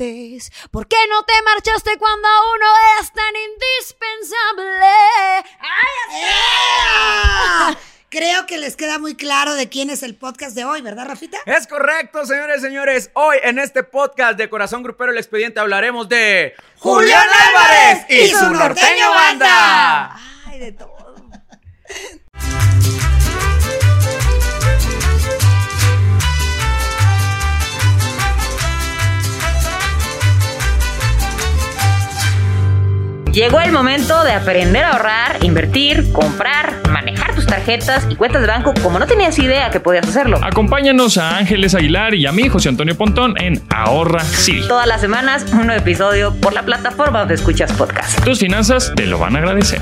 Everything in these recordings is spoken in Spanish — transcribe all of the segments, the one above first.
antes? ¿Por qué no te marchaste cuando uno es tan indispensable? ¡Ay, ¡Ea! Creo que les queda muy claro de quién es el podcast de hoy, ¿verdad, Rafita? Es correcto, señores y señores. Hoy en este podcast de Corazón Grupero El Expediente hablaremos de Julián Álvarez y su norteño banda. Ay, de todo. Llegó el momento de aprender a ahorrar, invertir, comprar, manejar tus tarjetas y cuentas de banco como no tenías idea que podías hacerlo. Acompáñanos a Ángeles Aguilar y a mí, José Antonio Pontón, en Ahorra City. Todas las semanas, un nuevo episodio por la plataforma donde escuchas podcast. Tus finanzas te lo van a agradecer.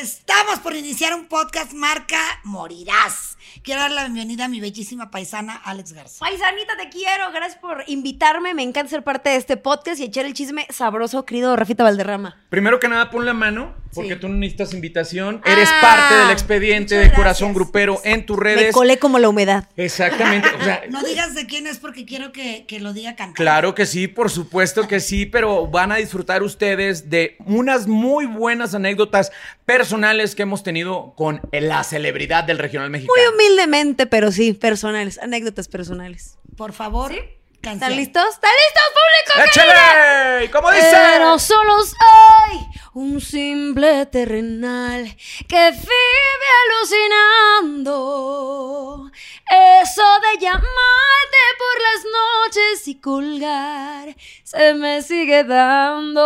Estamos por iniciar un podcast marca Morirás. Quiero dar la bienvenida a mi bellísima paisana Alex Garza. Paisanita, te quiero. Gracias por invitarme. Me encanta ser parte de este podcast y echar el chisme sabroso, querido Rafita Valderrama. Primero que nada, pon la mano, porque Sí. tú no necesitas invitación. Eres Ah, parte del expediente de Corazón. Grupero en tus Me redes. colé como la humedad. Exactamente. O sea, No digas de quién es porque quiero que, que lo diga cantando. Claro que sí, por supuesto que sí, pero van a disfrutar ustedes de unas muy buenas anécdotas personales que hemos tenido con la celebridad del regional mexicano. Muy humildemente, pero sí, personales, anécdotas personales. Por favor, canción. ¿Están listos? ¿Están listos, público? ¡Échale! ¿Cómo dice? Pero solo soy un simple terrenal que vive alucinando. Eso de llamarte por las noches y colgar se me sigue dando.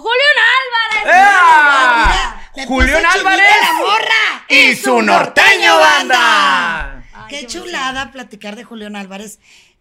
Julián Álvarez. ¡Ea! Me Julián Álvarez la morra. y su norteño banda. Qué chulada platicar de Julián Álvarez.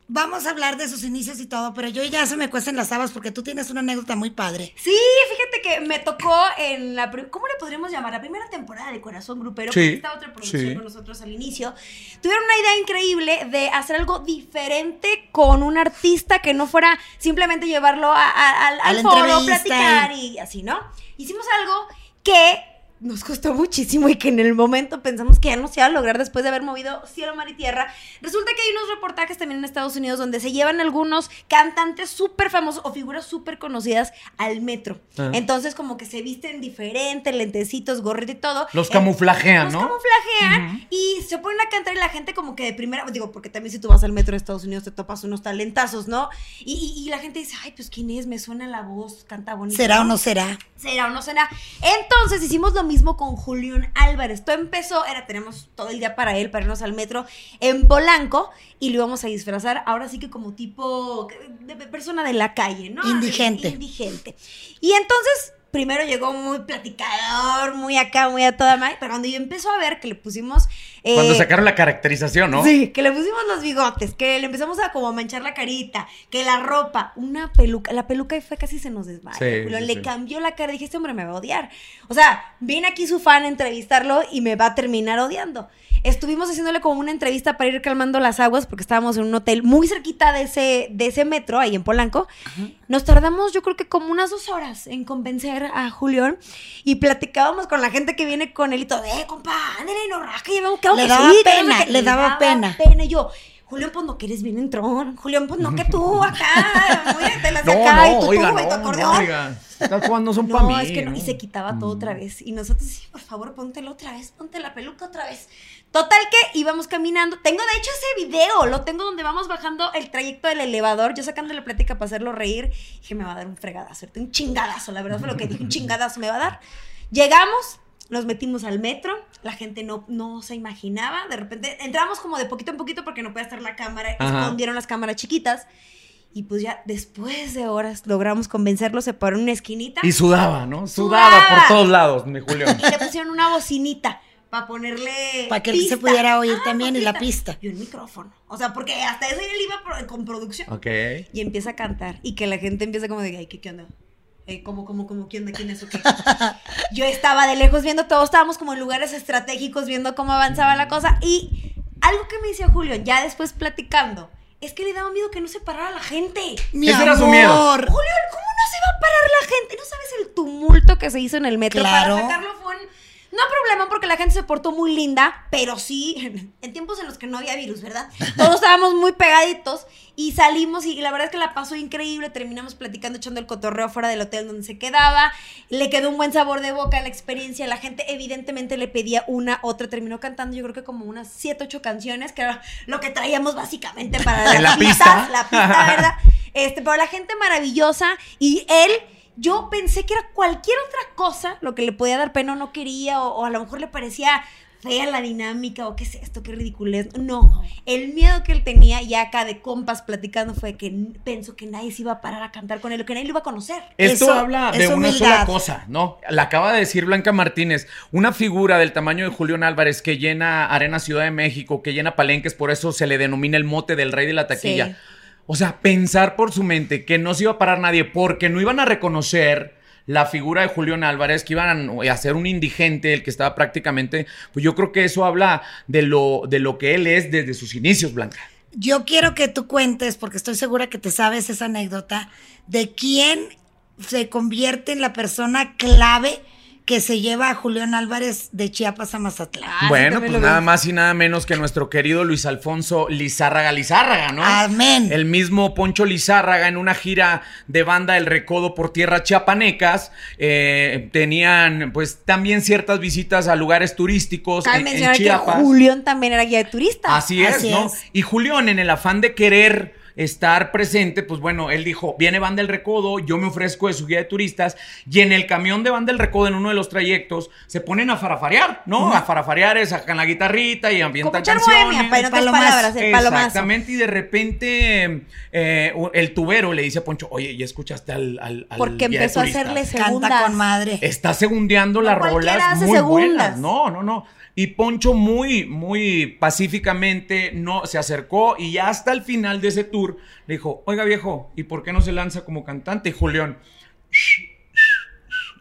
Vamos a hablar de sus inicios y todo, pero yo ya se me cuestan las habas porque tú tienes una anécdota muy padre. Sí, fíjate que me tocó en la. ¿Cómo le podríamos llamar? La primera temporada de Corazón Grupero. Sí, porque esta otra producción sí. con nosotros al inicio. Tuvieron una idea increíble de hacer algo diferente con un artista que no fuera simplemente llevarlo a- a- al, A al la foro, entrevista platicar y así, ¿no? Hicimos algo que. Nos costó muchísimo y que en el momento pensamos que ya no se iba a lograr después de haber movido cielo, mar y tierra. Resulta que hay unos reportajes también en Estados Unidos donde se llevan algunos cantantes súper famosos o figuras súper conocidas al metro. Ah. Entonces como que se visten diferente, lentecitos, gorrito y todo. Los Eh, camuflajean, los ¿no? camuflajean y se ponen a cantar y la gente como que de primera, digo, porque también si tú vas al metro de Estados Unidos te topas unos talentazos, ¿no? Y, y- y la gente dice, ay, pues ¿quién es? Me suena la voz, canta bonito. ¿Será o no será? ¿Será o no será? Entonces hicimos lo mismo con Julián Álvarez. Todo empezó, era, tenemos todo el día para él, para irnos al metro en Polanco y lo íbamos a disfrazar ahora sí que como tipo de de persona de la calle, ¿no? Indigente. Indigente. Y entonces, primero llegó muy platicador, muy acá, muy a toda madre, pero cuando yo empezó a ver que le pusimos... eh, Cuando sacaron la caracterización, ¿no? Sí, que le pusimos los bigotes, que le empezamos a como manchar la carita, que la ropa, una peluca, la peluca fue casi se nos desmaya. Sí, le sí. cambió la cara, dije, este hombre me va a odiar. O sea, viene aquí su fan a entrevistarlo y me va a terminar odiando. Estuvimos haciéndole como una entrevista para ir calmando las aguas porque estábamos en un hotel muy cerquita de ese, de ese metro, ahí en Polanco. Nos tardamos yo creo que como unas dos horas en convencer a Julián y platicábamos con la gente que viene con él y todo, eh, compa, ándale, no raja, ya vemos que Le daba pena, no sé qué". le daba pena. pena. Y yo, Julián, pues no que eres bien entrón. Julián, pues no que tú acá. De las No, acá y no, tú, oiga, tú, y tu no, acordeón. no, oiga. Estas cosas no son No, para mí. es que no. ¿no? Y se quitaba todo otra vez. Y nosotros, sí, por favor, póntelo otra vez, ponte la peluca otra vez. Total que íbamos caminando. Tengo de hecho ese video, lo tengo donde vamos bajando el trayecto del elevador, yo sacándole plática para hacerlo reír. Dije, me va a dar un fregadazo, un chingadazo, la verdad fue lo que dije, un chingadazo me va a dar. Llegamos, nos metimos al metro, la gente no, no se imaginaba, de repente entramos como de poquito en poquito porque no puede estar la cámara, Ajá. escondieron las cámaras chiquitas. Y pues ya después de horas logramos convencerlo, se paró en una esquinita Y sudaba, ¿no? Sudaba, Sudaba. por todos lados, mi Julián. y le pusieron una bocinita para ponerle. Para que él se pista. pudiera oír también con y la pista. Y un micrófono. O sea, porque hasta eso él iba con producción. Ok. Y empieza a cantar. Y que la gente empieza como de, ay, ¿qué, qué onda? Eh, ¿Cómo, cómo, cómo? ¿Quién, de quién es o qué? Yo estaba de lejos viendo, todos estábamos como en lugares estratégicos viendo cómo avanzaba la cosa. Y algo que me decía Julio, ya después platicando, es que le daba miedo que no se parara la gente. Mi Ese amor. era su miedo. Julio, ¿cómo no se va a parar la gente? ¿No sabes el tumulto que se hizo en el metro? Claro. Para sacarlo fue un... No problema porque la gente se portó muy linda, pero sí, en tiempos en los que no había virus, ¿verdad? Todos estábamos muy pegaditos y salimos y la verdad es que la pasó increíble. Terminamos platicando, echando el cotorreo fuera del hotel donde se quedaba. Le quedó un buen sabor de boca la experiencia. La gente evidentemente le pedía una, otra. Terminó cantando yo creo que como unas 7, 8 canciones, que era lo que traíamos básicamente para la pista. pistas, La pista, ¿verdad? Este, pero la gente maravillosa y él yo pensé que era cualquier otra cosa lo que le podía dar pena o no quería, o, o a lo mejor le parecía fea la dinámica, o qué es esto, qué ridiculez. No, el miedo que él tenía, ya acá de compas platicando, fue que pensó que nadie se iba a parar a cantar con él, que nadie lo iba a conocer. Esto Eso habla de una humildad. sola cosa, ¿no? La acaba de decir Blanca Martínez, una figura del tamaño de Julián Álvarez que llena Arena Ciudad de México, que llena palenques, por eso se le denomina el mote del rey de la taquilla. Sí. O sea, pensar por su mente que no se iba a parar nadie porque no iban a reconocer la figura de Julián Álvarez, que iban a hacer un indigente, el que estaba prácticamente, pues yo creo que eso habla de lo, de lo que él es desde sus inicios, Blanca. Yo quiero que tú cuentes, porque estoy segura que te sabes esa anécdota, de quién se convierte en la persona clave que se lleva a Julián Álvarez de Chiapas a Mazatlán. Ah, bueno, pues nada más y nada menos que nuestro querido Luis Alfonso Lizárraga Lizárraga, ¿no? Amén. El mismo Poncho Lizárraga en una gira de banda El Recodo por tierras chiapanecas. eh, tenían pues también ciertas visitas a lugares turísticos Cabe en, en mencionar que Chiapas. Julián también era guía de turistas. Así es, Así ¿no? es. Y Julián, en el afán de querer estar presente, pues bueno, él dijo, viene Banda del Recodo, yo me ofrezco de su guía de turistas, y en el camión de Banda del Recodo, en uno de los trayectos, se ponen a farafarear, ¿no? A farafarear, sacan la guitarrita y ambientan canciones. bohemia, pero palomazo. palabras, el palomazo. Exactamente, y de repente eh, el tubero le dice a Poncho, oye, ¿ya escuchaste al, al, al Porque guía de empezó a turistas?" hacerle Canta segundas. con madre. Está segundeando las rolas hace muy segundas. buenas. No, no, no. Y Poncho muy, muy pacíficamente no, se acercó y ya hasta el final de ese tour le dijo, oiga viejo, ¿y por qué no se lanza como cantante? Y Julián,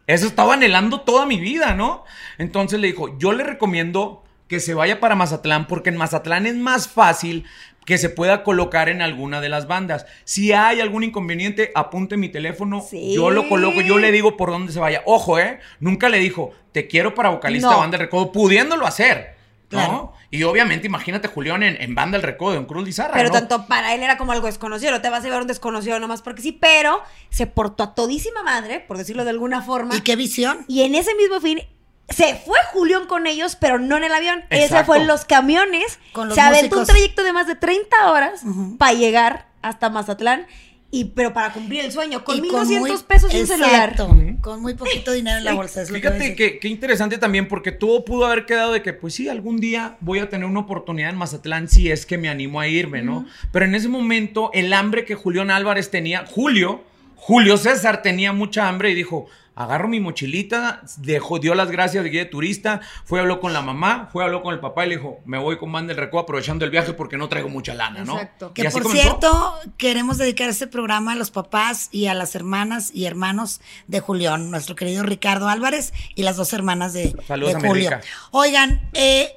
eso estaba anhelando toda mi vida, ¿no? Entonces le dijo, yo le recomiendo que se vaya para Mazatlán porque en Mazatlán es más fácil que se pueda colocar en alguna de las bandas. Si hay algún inconveniente, apunte mi teléfono, Sí. yo lo coloco, yo le digo por dónde se vaya. Ojo, ¿eh? Nunca le dijo, te quiero para vocalista No. de Banda del Recodo, pudiéndolo hacer, ¿no? Claro. Y obviamente, imagínate Julián en, en Banda del Recodo, en Cruz Lizarra, Pero ¿no? tanto para él era como algo desconocido, no te vas a llevar un desconocido nomás porque sí, pero se portó a todísima madre, por decirlo de alguna forma. ¿Y qué visión? Y en ese mismo fin se fue Julián con ellos, pero no en el avión. Ese fue en los camiones. Con los se aventó un trayecto de más de 30 horas para llegar hasta Mazatlán. Y, pero para cumplir el sueño, con Y 1200 muy- pesos y un celular. Con muy poquito dinero en la bolsa. es lo que Fíjate decir. que, qué interesante también, porque todo pudo haber quedado de que, pues sí, algún día voy a tener una oportunidad en Mazatlán si es que me animo a irme, ¿no? Pero en ese momento, el hambre que Julián Álvarez tenía, Julio, Julio César tenía mucha hambre y dijo, agarro mi mochilita, dejó, dio las gracias de guía de turista, fue, habló con la mamá, fue, habló con el papá y le dijo, me voy con Banda del Recodo aprovechando el viaje porque no traigo mucha lana, ¿no? Exacto. Que por comenzó. cierto, queremos dedicar este programa a los papás y a las hermanas y hermanos de Julián, nuestro querido Ricardo Álvarez y las dos hermanas de, Saludos de a Julio. Oigan, eh,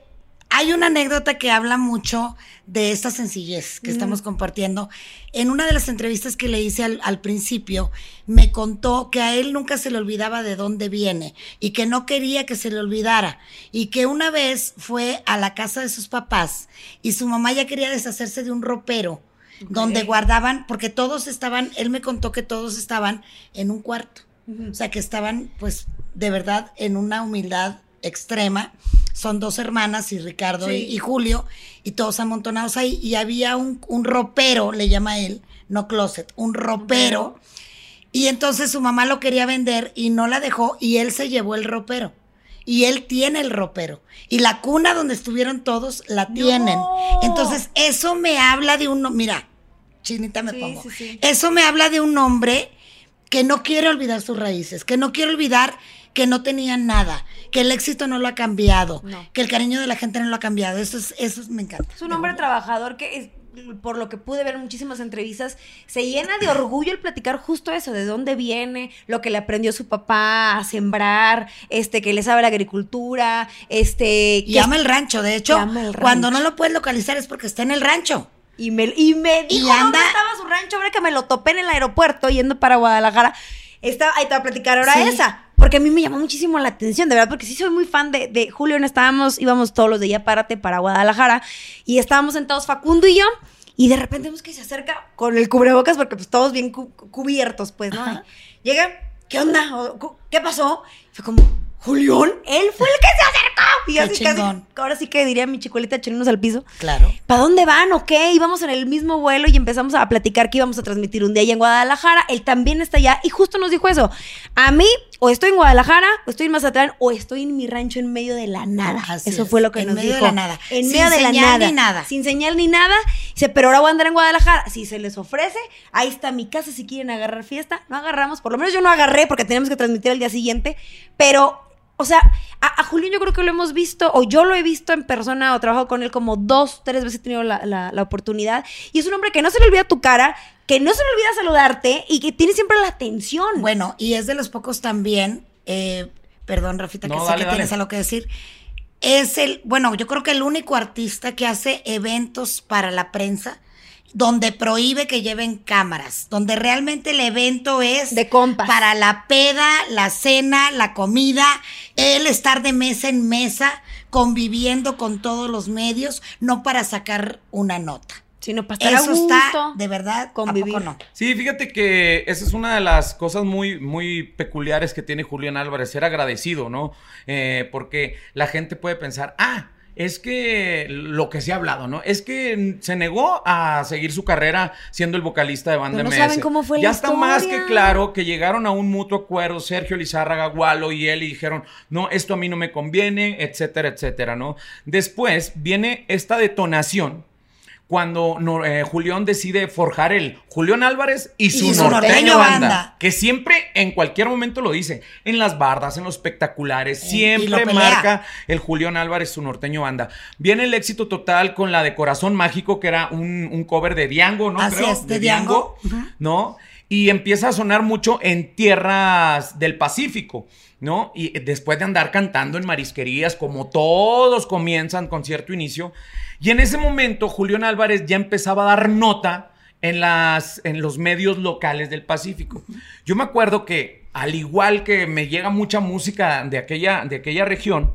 hay una anécdota que habla mucho de esta sencillez que estamos compartiendo. En una de las entrevistas que le hice al, al principio, me contó que a él nunca se le olvidaba de dónde viene y que no quería que se le olvidara. Y que una vez fue a la casa de sus papás y su mamá ya quería deshacerse de un ropero donde guardaban, porque todos estaban, él me contó que todos estaban en un cuarto. O sea, que estaban, pues, de verdad, en una humildad extrema. Son dos hermanas, y Ricardo y, y Julio, y todos amontonados ahí. Y había un, un ropero, le llama él, no closet, un ropero. Y entonces su mamá lo quería vender y no la dejó, y él se llevó el ropero. Y él tiene el ropero. Y la cuna donde estuvieron todos la tienen. Entonces, eso me habla de un. Mira, chinita me Sí, pongo. sí, sí. Eso me habla de un hombre que no quiere olvidar sus raíces, que no quiere olvidar que no tenía nada, que el éxito no lo ha cambiado, No. que el cariño de la gente no lo ha cambiado. Eso es, eso es- me encanta. Es un hombre trabajador que, es- por lo que pude ver en muchísimas entrevistas, se llena de orgullo el platicar justo eso, de dónde viene, lo que le aprendió su papá a sembrar, este, que le sabe la agricultura, este... Y que- ama el rancho. De hecho, el cuando no rancho. lo puedes localizar es porque está en el rancho. Y me, y me Y dijo dónde anda- estaba su rancho, ahora que me lo topé en el aeropuerto yendo para Guadalajara. Está, ahí te voy a platicar ahora Sí. esa. Porque a mí me llamó muchísimo la atención, de verdad, porque sí soy muy fan de, de Julio. Estábamos, íbamos todos los días, párate para Guadalajara y estábamos sentados Facundo y yo. Y de repente vemos que se acerca con el cubrebocas, porque pues todos bien cu- cubiertos, pues, ¿no? Y llega, ¿qué onda? ¿Qué pasó? Fue como, ¿Julián? Él fue el que se acercó. Y así casi, ahora sí que diría mi chicuelita echándonos al piso. Claro. ¿Para dónde van o qué? Íbamos en el mismo vuelo y empezamos a platicar que íbamos a transmitir un día allá en Guadalajara. Él también está allá y justo nos dijo eso. A mí, o estoy en Guadalajara, o estoy en Mazatlán, o estoy en mi rancho en medio de la nada. Así eso es, fue lo que en nos medio de dijo. la nada. En Sin medio de la señal nada. ni nada. Sin señal ni nada. Dice, pero ahora voy a andar en Guadalajara. Si se les ofrece, ahí está mi casa si quieren agarrar fiesta. No agarramos, por lo menos yo no agarré porque teníamos que transmitir el día siguiente. Pero, o sea, a, a Julián yo creo que lo hemos visto, o yo lo he visto en persona, o trabajado con él como dos, tres veces he tenido la, la- la oportunidad. Y es un hombre que no se le olvida tu cara, que no se le olvida saludarte y que tiene siempre la atención. Bueno, y es de los pocos también, eh, perdón, Rafita, que sé que dale. tienes algo que decir. Es el, bueno, yo creo que el único artista que hace eventos para la prensa donde prohíbe que lleven cámaras, donde realmente el evento es De compas. para la peda, la cena, la comida, el estar de mesa en mesa, conviviendo con todos los medios, no para sacar una nota. sino para estar a Eso gusto. está, de verdad, convivir. ¿a poco no? Sí, fíjate que esa es una de las cosas muy, muy peculiares que tiene Julián Álvarez, ser agradecido, ¿no? Eh, porque la gente puede pensar, ah, es que lo que se ha hablado, ¿no? Es que se negó a seguir su carrera siendo el vocalista de banda no MS. saben cómo fue la Ya está más que claro que llegaron a un mutuo acuerdo Sergio Lizárraga, Gualo y él y dijeron, no, esto a mí no me conviene, etcétera, etcétera, ¿no? Después viene esta detonación cuando no- eh, Julián decide forjar el Julián Álvarez y su, Y su norteño, norteño banda, banda. que siempre en cualquier momento lo dice, en las bardas, en los espectaculares, siempre marca el Julián Álvarez su norteño banda. Viene el éxito total con la de Corazón Mágico, que era un, un cover de Diango, ¿no? Así Creo, es, de Diango. ¿no? Y empieza a sonar mucho en tierras del Pacífico, ¿no? Y después de andar cantando en marisquerías, como todos comienzan con cierto inicio, y en ese momento Julián Álvarez ya empezaba a dar nota en, las, en los medios locales del Pacífico. Yo me acuerdo que, al igual que me llega mucha música de aquella, de aquella región,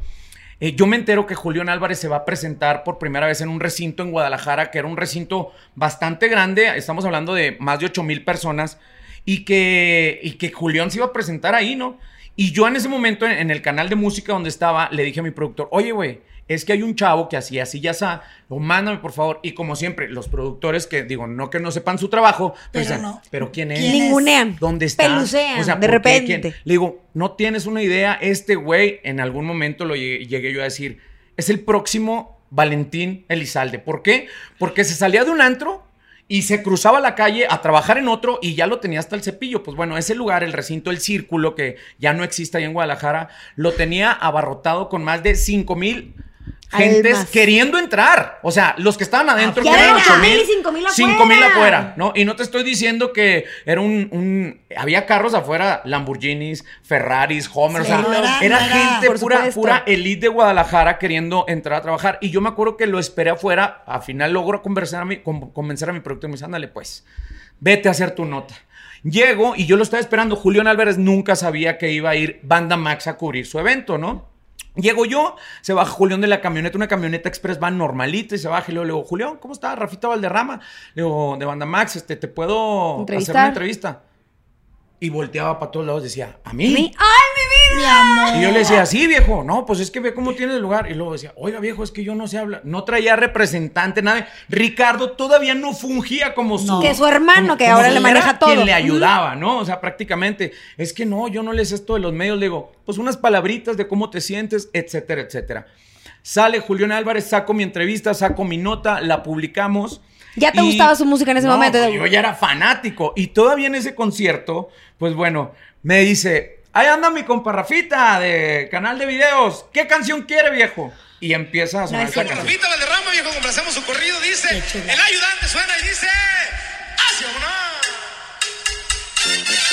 eh, yo me entero que Julián Álvarez se va a presentar por primera vez en un recinto en Guadalajara, que era un recinto bastante grande, estamos hablando de más de 8 mil personas, y que, y que Julián se iba a presentar ahí, ¿no? Y yo en ese momento, en, en el canal de música donde estaba, le dije a mi productor, oye, güey, es que hay un chavo que así, así, ya está, lo mándame por favor. Y como siempre, los productores que, digo, no que no sepan su trabajo, pero, Pero dicen, no. pero ¿quién es? Ningunean. ¿Dónde está? Pelucean, de ¿por qué? repente. ¿Quién? Le digo, no tienes una idea, este güey, en algún momento lo llegué, llegué yo a decir, es el próximo Valentín Elizalde. ¿Por qué? Porque se salía de un antro y se cruzaba la calle a trabajar en otro y ya lo tenía hasta el cepillo. Pues bueno, ese lugar, el recinto, el círculo, que ya no existe ahí en Guadalajara, lo tenía abarrotado con más de 5 mil gentes Almas. queriendo entrar. O sea, los que estaban adentro, que eran eran 8 8,000 mil, y 5,000 5 mil afuera. afuera, ¿no? Y no te estoy diciendo que era un, un- había carros afuera, Lamborghinis, Ferraris, Homer, Sí, o sea, no era- era, no era- gente pura, pura elite de Guadalajara queriendo entrar a trabajar. Y yo me acuerdo que lo esperé afuera, al final logro conversar a mi, con- convencer a mi productor y me dice, ándale pues, vete a hacer tu nota. Llego y yo lo estaba esperando. Julián Álvarez nunca sabía que iba a ir Banda Max a cubrir su evento, ¿no? Llego yo, se baja Julián de la camioneta, una camioneta express van normalita y se baja y luego le digo, Julián, ¿cómo está? Rafita Valderrama. Le digo, de Banda Max, este, ¿te puedo hacer una entrevista? Y volteaba para todos lados, decía, ¿a mí? Mi- ¡Ay, mi vida! Mi amor. Y yo le decía, sí, viejo, no, pues es que ve cómo tiene el lugar. Y luego decía, oiga, viejo, es que yo no sé hablar. No traía representante, nada. Ricardo todavía no fungía como su. No. Que su hermano, como- que como ahora le maneja todo. Quien le ayudaba, ¿no? O sea, prácticamente. Es que no, yo no les sé esto de los medios. Le digo, pues unas palabritas de cómo te sientes, etcétera, etcétera. Sale Julián Álvarez, saco mi entrevista, saco mi nota, la publicamos. ¿Ya te gustaba su música en ese No, momento? pues yo ya era fanático. Y todavía en ese concierto, pues bueno, me dice, ahí anda mi compa Rafita de canal de videos. ¿Qué canción quiere, viejo? Y empieza a sonar es esa cierto. canción. Rafita Valderrama, viejo, complacemos su corrido, dice. El ayudante suena y dice. ¡Hacia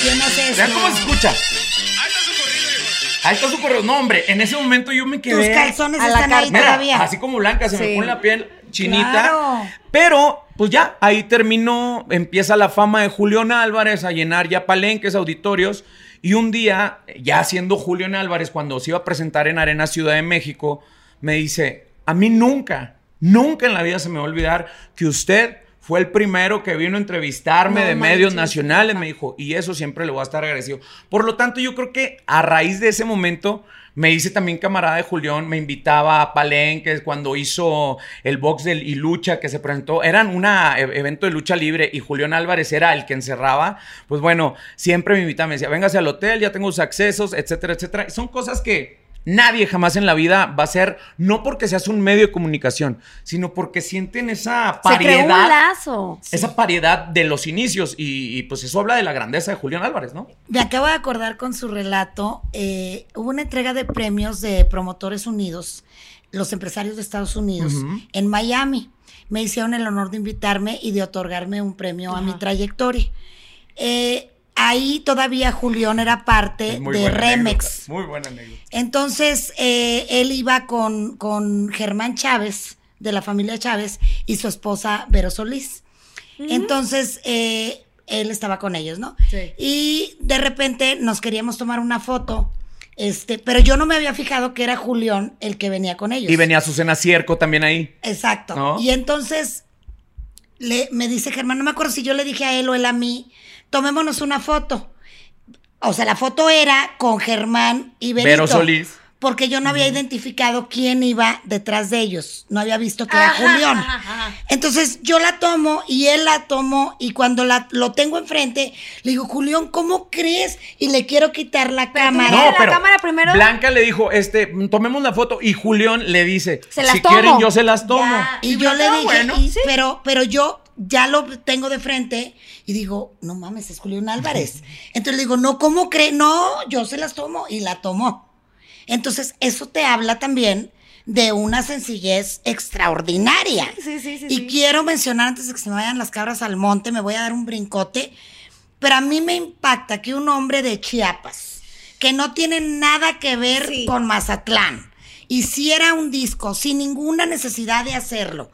Yo no sé Vean eso. cómo se escucha. Ahí está su corrido, viejo. Ahí está su correo. No, hombre, en ese momento yo me quedé. Tus calzones a la están ahí carta. Mira, todavía. así como blanca, se me Sí. pone la piel chinita. Claro. Pero pues ya, ahí terminó, empieza la fama de Julián Álvarez a llenar ya palenques, auditorios. Y un día, ya siendo Julián Álvarez, cuando se iba a presentar en Arena Ciudad de México, me dice, a mí nunca, nunca en la vida se me va a olvidar que usted fue el primero que vino a entrevistarme No de medios nacionales, me dijo, y eso siempre le voy a estar agradecido. Por lo tanto, yo creo que a raíz de ese momento me hice también camarada de Julián, me invitaba a Palenques cuando hizo el box del y lucha que se presentó, eran un evento de lucha libre y Julián Álvarez era el que encerraba, pues bueno, siempre me invitaba, me decía, véngase al hotel, ya tengo sus accesos, etcétera, etcétera. Son cosas que nadie jamás en la vida va a ser, no porque seas un medio de comunicación, sino porque sienten esa Se creó un lazo. esa pariedad de los inicios y, y, pues eso habla de la grandeza de Julián Álvarez, ¿no? Me acabo de acordar con su relato, eh, hubo una entrega de premios de Promotores Unidos, los empresarios de Estados Unidos, en Miami. Me hicieron el honor de invitarme y de otorgarme un premio a mi trayectoria. Eh, ahí todavía Julián era parte de Remex. Muy buena anécdota. Entonces, eh, él iba con, con Germán Chávez, de la familia Chávez, y su esposa Vero Solís. Entonces, eh, él estaba con ellos, ¿no? Sí. Y de repente nos queríamos tomar una foto, este, pero yo no me había fijado que era Julián el que venía con ellos. Y venía Susana Cierco también ahí. Exacto. ¿No? Y entonces le, me dice Germán, no me acuerdo si yo le dije a él o él a mí, tomémonos una foto. O sea, la foto era con Germán y Benito. Vero Solís. Porque yo no había identificado quién iba detrás de ellos. No había visto que era Ajá, Julián. ajá, ajá. Entonces yo la tomo y él la tomó y cuando la, lo tengo enfrente, le digo, Julián, ¿cómo crees? Y le quiero quitar la Pero cámara. Dale la cámara primero. Blanca le dijo, este, tomemos la foto y Julián le dice, Se las si tomo. quieren yo se las tomo. Ya. Y yo le dije, bueno, y- sí. pero, pero yo ya lo tengo de frente y digo, no mames, es Julián Álvarez. Entonces le digo, no, ¿cómo cree? No, yo se las tomo y la tomó. Entonces, eso te habla también de una sencillez extraordinaria. Sí, sí, sí, Y sí. quiero mencionar antes de que se me vayan las cabras al monte, me voy a dar un brincote, pero a mí me impacta que un hombre de Chiapas, que no tiene nada que ver Sí. con Mazatlán, hiciera un disco sin ninguna necesidad de hacerlo.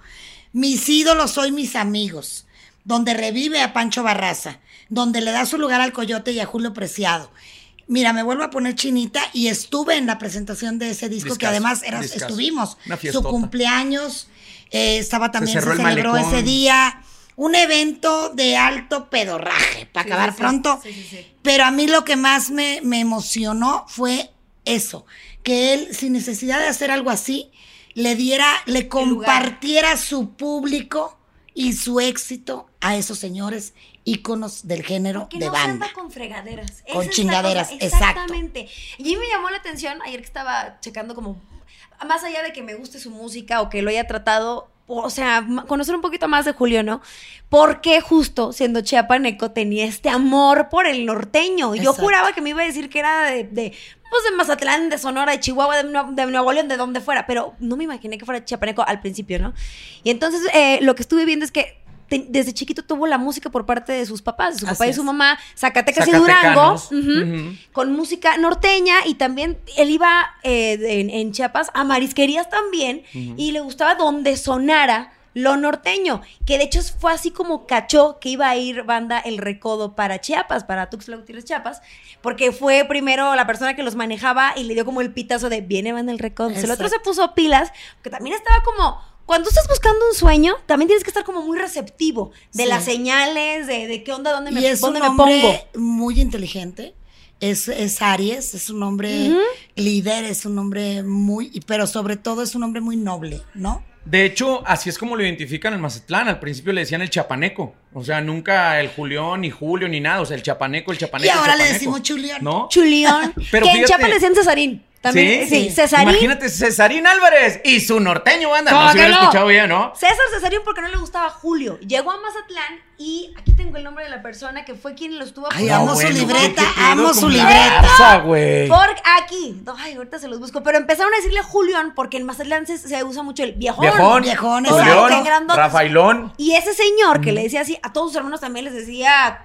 Mis ídolos soy mis amigos, donde revive a Pancho Barraza, donde le da su lugar al Coyote y a Julio Preciado. Mira, me vuelvo a poner chinita y estuve en la presentación de ese disco, que además era, estuvimos. Una Su cumpleaños, eh, estaba también, se, celebró malecón. ese día. Un evento de alto pedorraje, para Sí, acabar sí, pronto. Sí, sí, sí. Pero a mí lo que más me, me emocionó fue eso, que él, sin necesidad de hacer algo así, le diera, le lugar. compartiera su público y su éxito a esos señores íconos del género Que de no banda. anda con fregaderas. Con Esa chingaderas, cosa, exacto. Exactamente. Y me llamó la atención ayer que estaba checando como, más allá de que me guste su música o que lo haya tratado, o sea, conocer un poquito más de Julio, ¿no? Porque justo siendo chiapaneco tenía este amor por el norteño. Y Yo Exacto. juraba que me iba a decir que era de, de, pues de Mazatlán, de Sonora, de Chihuahua, de, Nue- de Nuevo León, de donde fuera, pero no me imaginé que fuera chiapaneco al principio, ¿no? Y entonces eh, lo que estuve viendo es que te- desde chiquito tuvo la música por parte de sus papás, de su Así papá y su mamá, Zacatecas y Durango, con música norteña y también él iba eh, en, en Chiapas a marisquerías también y le gustaba donde sonara lo norteño, que de hecho fue así como cachó que iba a ir banda El Recodo para Chiapas, para Tuxtla Gutiérrez Chiapas, porque fue primero la persona que los manejaba y le dio como el pitazo de viene banda El Recodo. Entonces, el otro se puso pilas, que también estaba como cuando estás buscando un sueño, también tienes que estar como muy receptivo de Sí. las señales, de, de qué onda, dónde me, y es dónde un me pongo. muy inteligente. Es, es Aries, es un hombre líder, es un hombre muy, pero sobre todo es un hombre muy noble, ¿no? De hecho, así es como lo identifican en Mazatlán. Al principio le decían el chapaneco. O sea, nunca el Julián, ni Julio, ni nada. O sea, el chapaneco, el chapaneco. Y ahora le decimos Chulián. ¿No? Chulión. Pero que en fíjate- Chiapas le decían Cesarín. También, sí, Sí. Cesarín. Imagínate Cesarín Álvarez y su norteño banda. ¿Cómo No se hubiera no? escuchado bien, ¿no? César Cesarín porque no le gustaba Julio. Llegó a Mazatlán y aquí tengo el nombre de la persona que fue quien lo estuvo Ay, amo su libreta, ¿qué pedo amo su libreta. raza, güey? Por aquí. Ay, ahorita se los busco. Pero empezaron a decirle Julián porque en Mazatlán se, se usa mucho el viejón. Viejón, exacto. Rafaelón. Y ese señor que le decía así, a todos sus hermanos también les decía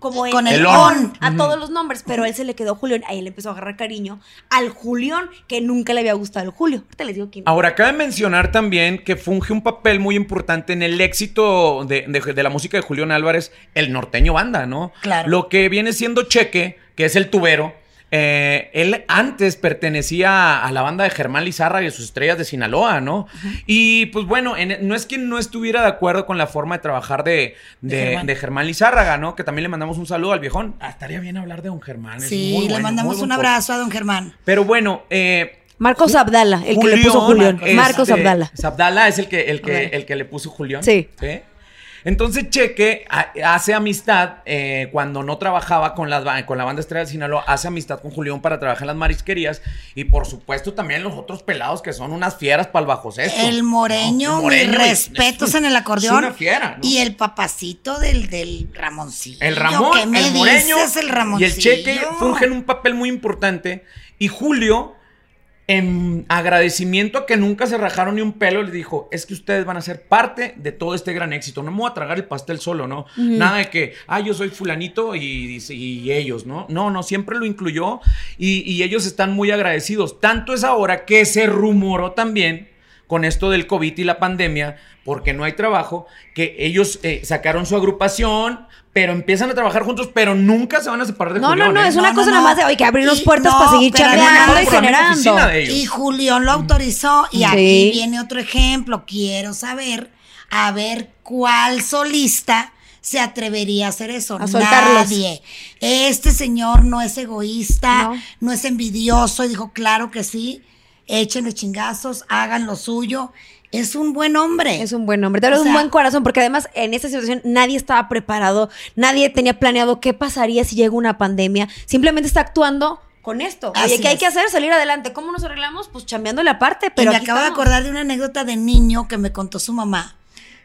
como en Con el on on. a todos los nombres, pero a él se le quedó Julián, ahí él empezó a agarrar cariño al Julián que nunca le había gustado el Julio. Ahorita les digo quién. Ahora, cabe mencionar también que funge un papel muy importante en el éxito de, de- de la música de Julián Álvarez, el norteño banda, ¿no? Claro. Lo que viene siendo Cheque, que es el tubero. Eh, él antes pertenecía a la banda de Germán Lizárraga y sus estrellas de Sinaloa, ¿no? Y pues bueno, en- no es que no estuviera de acuerdo con la forma de trabajar de, de, De Germán. de Germán Lizárraga, ¿no? Que también le mandamos un saludo al viejón. Ah, estaría bien hablar de don Germán. es Sí, muy le bueno, mandamos muy un abrazo a don Germán. Pero bueno, eh, Marcos Abdala, el que le puso Julián. este, Marcos Abdala. Abdala es el que, el que, el que le puso Julián. Sí. Entonces Cheque ha- hace amistad eh, cuando no trabajaba con, las ba- con la banda Estrella de Sinaloa, hace amistad con Julián para trabajar en las marisquerías y por supuesto también los otros pelados que son unas fieras para el bajo sexto. El moreño, No, el moreño respetos es- en el acordeón. Es una fiera, ¿no? Y el papacito del, del Ramoncillo. El Ramón, ¿Qué me el Moreño dices, el y Ramoncillo? el Cheque fungen un papel muy importante. Y Julio, en agradecimiento a que nunca se rajaron ni un pelo, le dijo, es que ustedes van a ser parte de todo este gran éxito. No me voy a tragar el pastel solo, ¿no? Nada de que, ah, yo soy fulanito y, y ellos, ¿no? No, no, siempre lo incluyó y, y ellos están muy agradecidos. Tanto es ahora que se rumoró también con esto del COVID y la pandemia, porque no hay trabajo, que ellos eh, sacaron su agrupación, pero empiezan a trabajar juntos, pero nunca se van a separar de No, Julián, no, no, ¿eh? es una No, cosa no, nada más de no. hoy que abrirnos Y- puertas no, para seguir chambeando y generando. Y Julián lo autorizó. Y Sí. aquí viene otro ejemplo. Quiero saber, a ver cuál solista se atrevería a hacer eso. A soltarlos. Nadie. Este señor no es egoísta, No. no. es envidioso. Y dijo, claro que sí. Échenle chingazos, hagan lo suyo. Es un buen hombre. Es un buen hombre, te hablo de un buen corazón, porque además en esta situación nadie estaba preparado, nadie tenía planeado qué pasaría si llega una pandemia, simplemente está actuando con esto. Oye, ¿qué hay que hacer? Salir adelante. ¿Cómo nos arreglamos? Pues chambeándole aparte, Pero pero me aquí acabo de acordar de una anécdota de niño que me contó su mamá,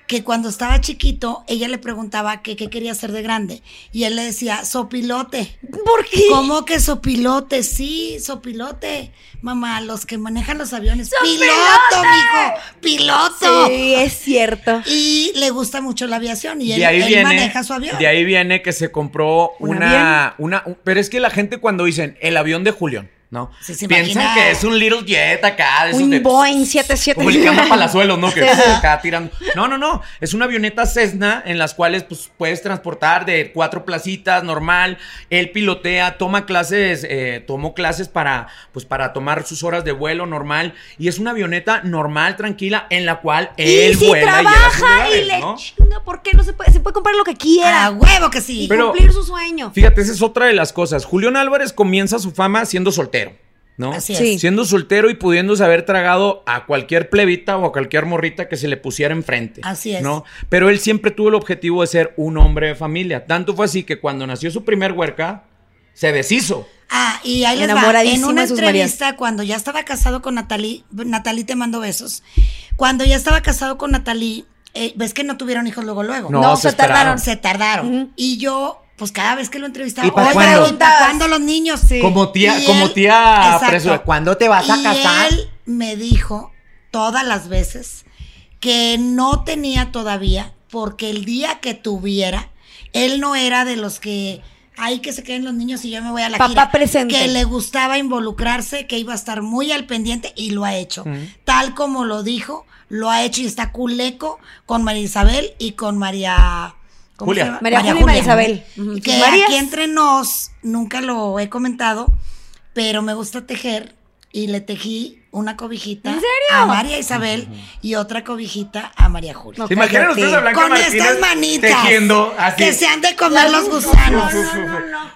que cuando estaba chiquito, ella le preguntaba que qué quería ser de grande. Y él le decía, sopilote. ¿Por qué? ¿Cómo que sopilote? Sí, sopilote. Mamá, los que manejan los aviones. ¡Sopilote! ¡Piloto, mijo! ¡Piloto! Sí, es cierto. Y le gusta mucho la aviación y él, de ahí él viene, maneja su avión. De ahí viene que se compró ¿Un una, una, un- pero es que la gente cuando dicen el avión de Julián, ¿no? Sí, se Piensan imagina- que es un little jet acá, de esos Un de- Boeing 77. Como el que anda palazuelos, ¿no? Que Sí. acá tirando. No, no, no. Es una avioneta Cessna en las cuales pues, puedes transportar de cuatro placitas, normal. Él pilotea, toma clases, eh, tomó clases para, pues, para tomar sus horas de vuelo normal. Y es una avioneta normal, tranquila, en la cual Y él si vuela y llega a sus trabaja y lugares, le ¿no? chinga, ¿por qué no se puede? Se puede comprar lo que quiera A huevo que sí. y Pero- cumplir su sueño. Fíjate, esa es otra de las cosas. Julián Álvarez comienza su fama siendo soltero, ¿no? Así es. Sí. Siendo soltero y pudiéndose haber tragado a cualquier plebita o a cualquier morrita que se le pusiera enfrente. Así es. ¿no? Pero él siempre tuvo el objetivo de ser un hombre de familia. Tanto fue así que cuando nació su primer huerca, se deshizo. Ah, y ahí les va. En una entrevista, cuando ya estaba casado con Natalie, Natalie te mando besos. Cuando ya estaba casado con Natalie, eh, ves que no tuvieron hijos luego, luego. No, No, se, se tardaron. Se tardaron. Y yo, pues cada vez que lo entrevistaba, ¿Y para "Oye, cuándo? ¿para cuándo los niños? Sí. Como tía, Y como él- tía presura, ¿Cuándo te vas a y casar? él me dijo todas las veces que no tenía todavía, porque el día que tuviera, él no era de los que hay que se queden los niños y yo me voy a la Papá gira. presente. Que le gustaba involucrarse, que iba a estar muy al pendiente y lo ha hecho. Tal como lo dijo, lo ha hecho y está culeco con María Isabel y con María. ¿Cómo Julia. se llama? María Julia y María Isabel. Que Marías. aquí entre nos, nunca lo he comentado, pero me gusta tejer y le tejí una cobijita ¿En serio? a María Isabel y otra cobijita a María Julia. No, ¿Se imaginan ustedes a Blanca Con Martínez estas manitas tejiendo así? que se han de comer los gusanos.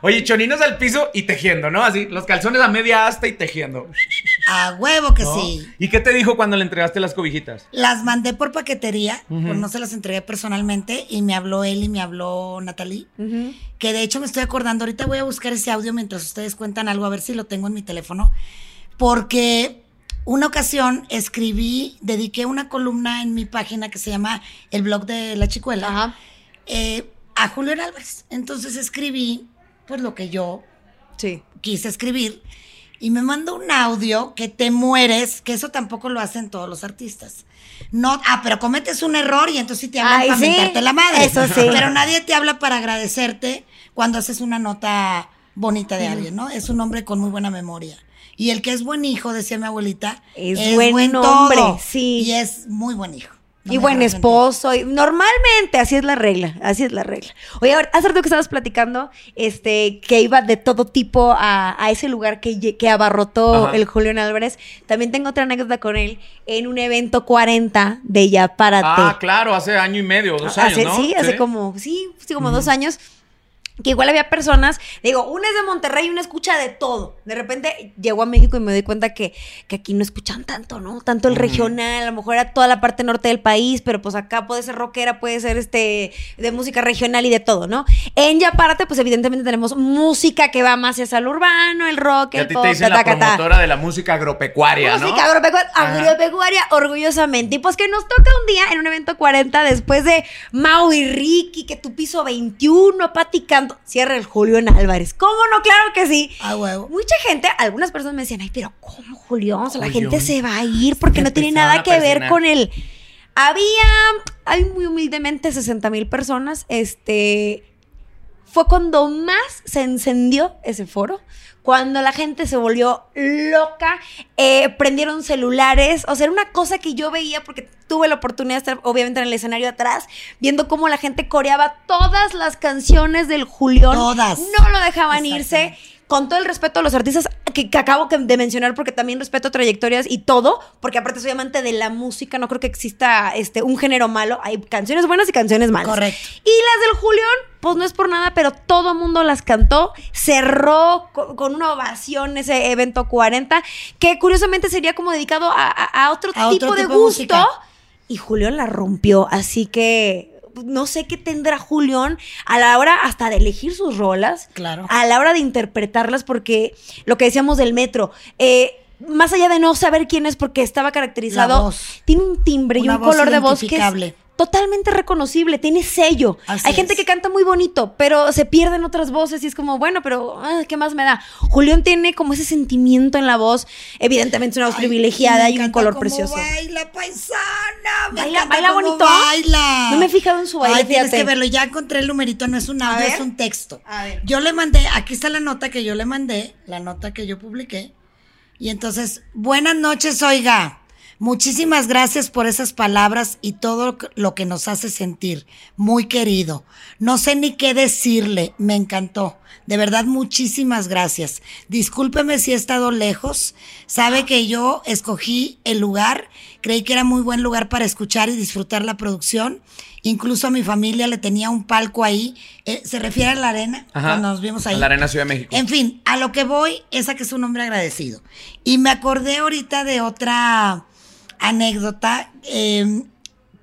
Oye, choninos al piso y tejiendo, ¿no? Así, los calzones a media asta y tejiendo. A huevo que ¿no? sí. ¿Y qué te dijo cuando le entregaste las cobijitas? Las mandé por paquetería, pues no se las entregué personalmente y me habló él y me habló Natalie. Que de hecho me estoy acordando, ahorita voy a buscar ese audio mientras ustedes cuentan algo, a ver si lo tengo en mi teléfono. Porque una ocasión escribí, dediqué una columna en mi página que se llama El blog de la chicuela Ajá. eh, a Julio Álvarez. Entonces escribí pues lo que yo Sí. quise escribir y me mandó un audio que te mueres, que eso tampoco lo hacen todos los artistas. No, ah, pero cometes un error y entonces sí te hablan Ay, para sí, mentarte la madre. eso sí. Pero nadie te habla para agradecerte cuando haces una nota bonita de alguien, ¿no? Es un hombre con muy buena memoria. Y el que es buen hijo, decía mi abuelita, Es buen hombre, sí. Y es muy buen hijo. No y buen esposo. y normalmente, así es la regla. Así es la regla. Oye, ahora, hace rato que estabas platicando, este, que iba de todo tipo a, a ese lugar que, que abarrotó Ajá. el Julián Álvarez. También tengo otra anécdota con él en un evento 40 de Ya Párate. Ah, claro, hace año y medio, dos años. Sí, hace como, sí, sí, como dos años. Que igual había personas, digo, una es de Monterrey y una escucha de todo. De repente llegó a México y me doy cuenta que, que aquí no escuchan tanto, ¿no? Tanto el regional, a lo mejor era toda la parte norte del país, pero pues acá puede ser rockera, puede ser este de música regional y de todo, ¿no? En Yapárate, pues evidentemente tenemos música que va más hacia el urbano, el rock, Y a el ti pop, te dicen ta, la ta. promotora de la música agropecuaria, ¿no? Música agropecuaria, agropecuaria, orgullosamente. Y pues que nos toca un día en un evento 40 después de Mau y Ricky, que tu piso 21, Pati Canto, cierra el Julián Álvarez. ¿Cómo no? Claro que sí. Ah, huevo. Mucha gente, algunas personas me decían, ay, pero ¿cómo Julián? O sea, la gente se va a ir porque no tiene nada que ver con él. Había, hay muy humildemente 60 mil personas. Este, fue cuando más se encendió ese foro. Cuando la gente se volvió loca, eh, prendieron celulares, o sea, era una cosa que yo veía porque tuve la oportunidad de estar obviamente en el escenario atrás, viendo cómo la gente coreaba todas las canciones del Julián. Todas. No lo dejaban irse. Con todo el respeto a los artistas que, que acabo de mencionar, porque también respeto trayectorias y todo, porque aparte soy amante de la música, no creo que exista este, un género malo. Hay canciones buenas y canciones malas. Correcto. Y las del Julián, pues no es por nada, pero todo mundo las cantó. Cerró co- con, una ovación ese evento 40, que curiosamente sería como dedicado a, a- a otro, A otro tipo de tipo gusto. y Julián la rompió, así que no sé qué tendrá Julián a la hora hasta de elegir sus rolas. Claro. A la hora de interpretarlas, porque lo que decíamos del metro, eh, más allá de no saber quién es porque estaba caracterizado, tiene un timbre y un color de voz que es. Totalmente reconocible, tiene sello. Así Hay gente que canta muy bonito, pero se pierden otras voces y es como, bueno, pero ah, ¿qué más me da? Julián tiene como ese sentimiento en la voz, evidentemente es una voz Ay, privilegiada y un color cómo precioso. Baila paisana. me Baila- baila cómo bonito. Baila. No me he fijado en su baile, Ay, tienes fíjate. que verlo. Ya encontré el numerito, no es un audio, es un texto. A ver. Yo le mandé, aquí está la nota que yo le mandé, la nota que yo publiqué. Y entonces, buenas noches, oiga. Muchísimas gracias por esas palabras y todo lo que nos hace sentir. Muy querido. No sé ni qué decirle. Me encantó. De verdad, muchísimas gracias. Discúlpeme si he estado lejos. Sabe que yo escogí el lugar. Creí que era muy buen lugar para escuchar y disfrutar la producción. Incluso a mi familia le tenía un palco ahí. Eh, se refiere a la arena, Ajá. cuando nos vimos ahí. A la Arena Ciudad de México. En fin, a lo que voy es a que es un hombre agradecido. Y me acordé ahorita de otra anécdota. eh,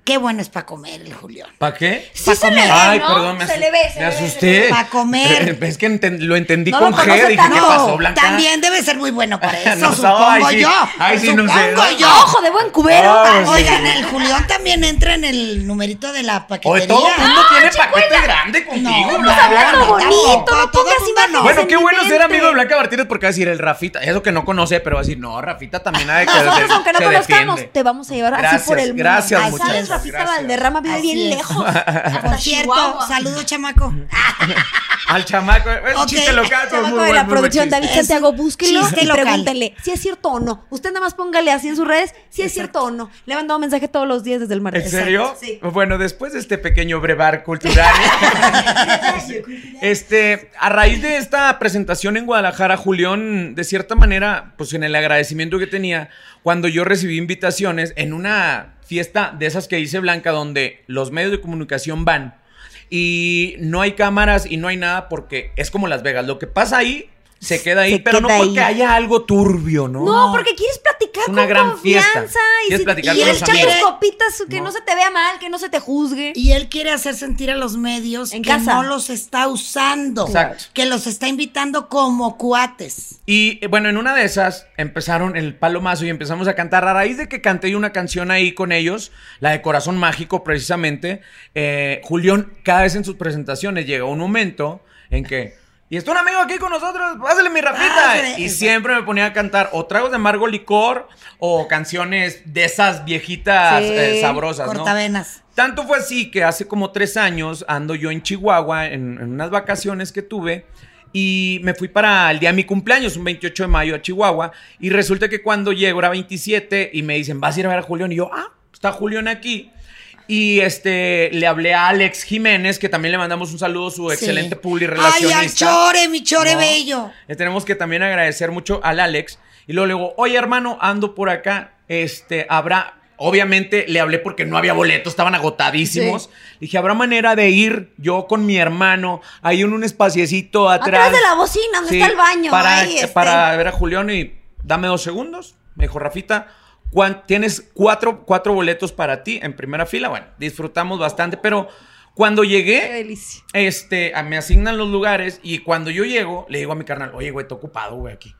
qué bueno es para comer el Julián. ¿Para qué? Sí Pa' se le comer. ve, Ay, ¿no? perdón, me, se le ve, se me le ve, asusté. se le ve. Pa' comer. Es que enten- lo entendí No con lo G. Dije, tanto. ¿qué pasó, Blanca? También debe ser muy bueno para eso, No, supongo ay, sí. yo. Ay, sí, no sé. supongo yo. Ojo de buen cubero. Ay, sí. Oigan, el Julián también entra en el numerito de la paquetería. Oye, todo el mundo tiene chicuela. paquete grande contigo, No, Blanca. hablando no, bonito, todo pongas el mundo. Bueno, qué bueno ser amigo de Blanca Martínez porque va a decir el Rafita. Eso que no conoce, pero va a decir, no, Rafita también ha de que Nosotros, se- aunque no conozcamos, defiende. te vamos a llevar así por el mundo. gracias, ¿Sabes? Rafita gracias. Valderrama vive Así bien es. lejos. Por Hasta cierto, Chihuahua. saludo, chamaco. Al chamaco. Es un Ok. chiste local, Chamaco muy de la muy buen producción, chiste. David Es Santiago, un búsquelo chiste y local. pregúntele si es cierto o no. Usted nada más póngale así en sus redes si es cierto o no. Le he mandado mensaje todos los días desde el martes. ¿En serio? Sí. Bueno, después de este pequeño brevar cultural, este, a raíz de esta presentación en Guadalajara, Julián, de cierta manera, pues en el agradecimiento que tenía, cuando yo recibí invitaciones en una fiesta de esas que dice Blanca, donde los medios de comunicación van y no hay cámaras y no hay nada porque es como Las Vegas. Lo que pasa ahí se queda ahí, Se pero no porque ahí. haya algo turbio, ¿no? No, porque quieres platicar Es una con gran confianza fiesta. y Quieres si platicar y con quieres los echar tus amigos. copitas que no. No. se te vea mal, que no se te juzgue. Y él quiere hacer sentir a los medios En que casa. no los está usando. Exacto. Que los está invitando como cuates. Y eh, bueno, en una de esas empezaron el palomazo y empezamos a cantar. A raíz de que canté una canción ahí con ellos, la de Corazón Mágico, precisamente, eh, Julián, cada vez en sus presentaciones llega un momento en que. Y está un amigo aquí con nosotros, pásale mi Rafita. Pásale. Y siempre me ponía a cantar o tragos de amargo licor o canciones de esas viejitas Sí. eh, sabrosas, ¿no? Cortavenas. Tanto fue así que hace como tres años ando yo en Chihuahua en, en unas vacaciones que tuve y me fui para el día de mi cumpleaños, un 28 de mayo a Chihuahua y resulta que cuando llego era 27 y me dicen, vas a ir a ver a Julián y yo, ah, está Julián aquí. Y este, le hablé a Alex Jiménez, que también le mandamos un saludo, su excelente Sí. publi Ay, relacionista. al chore, mi chore No. bello. Le tenemos que también agradecer mucho al Alex. Y luego le digo, oye hermano, ando por acá. Este, habrá. Obviamente le hablé porque no había boletos, estaban agotadísimos. Dije, ¿habrá manera de ir yo con mi hermano ahí en un espaciecito atrás? Atrás de la bocina, donde está el baño, Para, ahí, este. para ver a Julián y dame dos segundos. Me dijo, Rafita, ¿cuán- tienes cuatro, cuatro boletos para ti en primera fila. Bueno, disfrutamos bastante, pero cuando llegué, este, a- me asignan los lugares y cuando yo llego, le digo a mi carnal, oye, güey, estoy ocupado, güey, aquí.